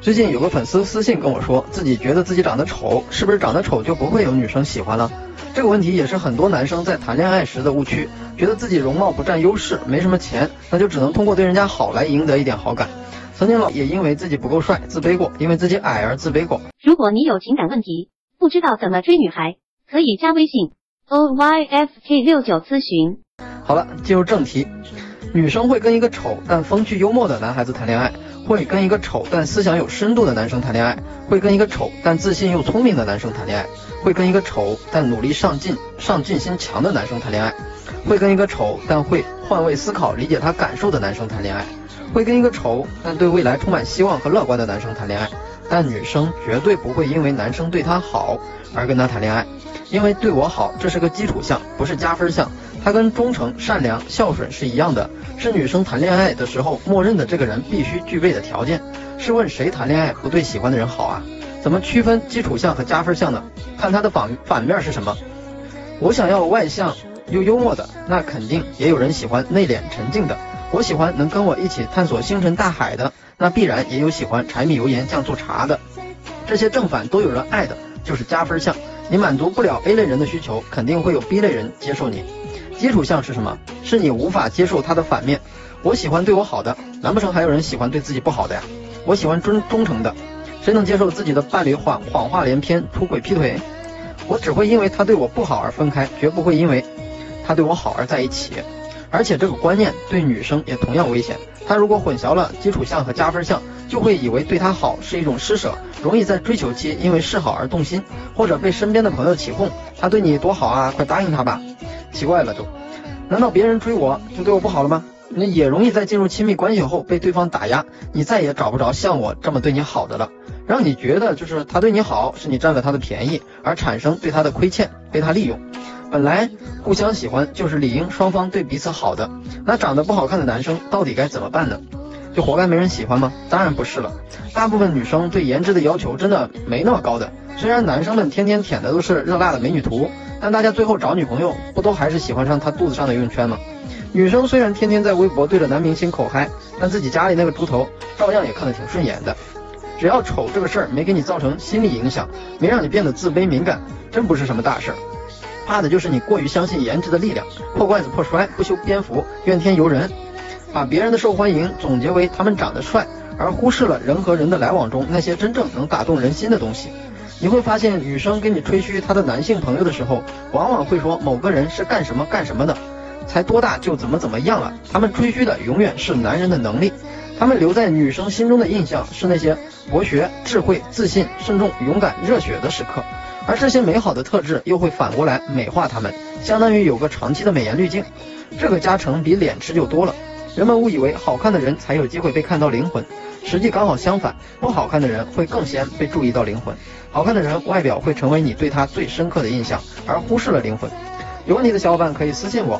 最近有个粉丝私信跟我说，自己觉得自己长得丑，是不是长得丑就不会有女生喜欢了？这个问题也是很多男生在谈恋爱时的误区，觉得自己容貌不占优势，没什么钱，那就只能通过对人家好来赢得一点好感。曾经老也因为自己不够帅自卑过，因为自己矮而自卑过。如果你有情感问题，不知道怎么追女孩，可以加微信 o y f k 六九咨询。好了，进入正题，女生会跟一个丑但风趣幽默的男孩子谈恋爱。会跟一个丑但思想有深度的男生谈恋爱，会跟一个丑但自信又聪明的男生谈恋爱，会跟一个丑但努力上进、上进心强的男生谈恋爱，会跟一个丑但会换位思考、理解他感受的男生谈恋爱，会跟一个丑但对未来充满希望和乐观的男生谈恋爱。但女生绝对不会因为男生对她好而跟他谈恋爱，因为对我好这是个基础项，不是加分项。它跟忠诚、善良、孝顺是一样的，是女生谈恋爱的时候默认的这个人必须具备的条件。试问谁谈恋爱不对喜欢的人好啊？怎么区分基础项和加分项呢？看它的反反面是什么。我想要外向又幽默的，那肯定也有人喜欢内敛沉静的。我喜欢能跟我一起探索星辰大海的，那必然也有喜欢柴米油盐酱醋茶的。这些正反都有人爱的，就是加分项。你满足不了 A 类人的需求，肯定会有 B 类人接受你。基础项是什么？是你无法接受它的反面。我喜欢对我好的，难不成还有人喜欢对自己不好的呀？我喜欢忠忠诚的，谁能接受自己的伴侣谎谎话连篇、出轨劈腿？我只会因为他对我不好而分开，绝不会因为他对我好而在一起。而且这个观念对女生也同样危险。她如果混淆了基础项和加分项，就会以为对他好是一种施舍，容易在追求期因为示好而动心，或者被身边的朋友起哄，他对你多好啊，快答应他吧。奇怪了都，难道别人追我就对我不好了吗？那也容易在进入亲密关系后被对方打压，你再也找不着像我这么对你好的了，让你觉得就是他对你好是你占了他的便宜，而产生对他的亏欠，被他利用。本来互相喜欢就是理应双方对彼此好的，那长得不好看的男生到底该怎么办呢？就活该没人喜欢吗？当然不是了，大部分女生对颜值的要求真的没那么高的，虽然男生们天天舔的都是热辣的美女图。但大家最后找女朋友，不都还是喜欢上她肚子上的游泳圈吗？女生虽然天天在微博对着男明星口嗨，但自己家里那个猪头照样也看得挺顺眼的。只要丑这个事儿没给你造成心理影响，没让你变得自卑敏感，真不是什么大事儿。怕的就是你过于相信颜值的力量，破罐子破摔，不修边幅，怨天尤人，把别人的受欢迎总结为他们长得帅，而忽视了人和人的来往中那些真正能打动人心的东西。你会发现，女生跟你吹嘘她的男性朋友的时候，往往会说某个人是干什么干什么的，才多大就怎么怎么样了。他们吹嘘的永远是男人的能力，他们留在女生心中的印象是那些博学、智慧、自信、慎重、勇敢、热血的时刻，而这些美好的特质又会反过来美化他们，相当于有个长期的美颜滤镜，这个加成比脸持久多了。人们误以为好看的人才有机会被看到灵魂。实际刚好相反，不好看的人会更先被注意到灵魂，好看的人外表会成为你对他最深刻的印象，而忽视了灵魂。有问题的小伙伴可以私信我，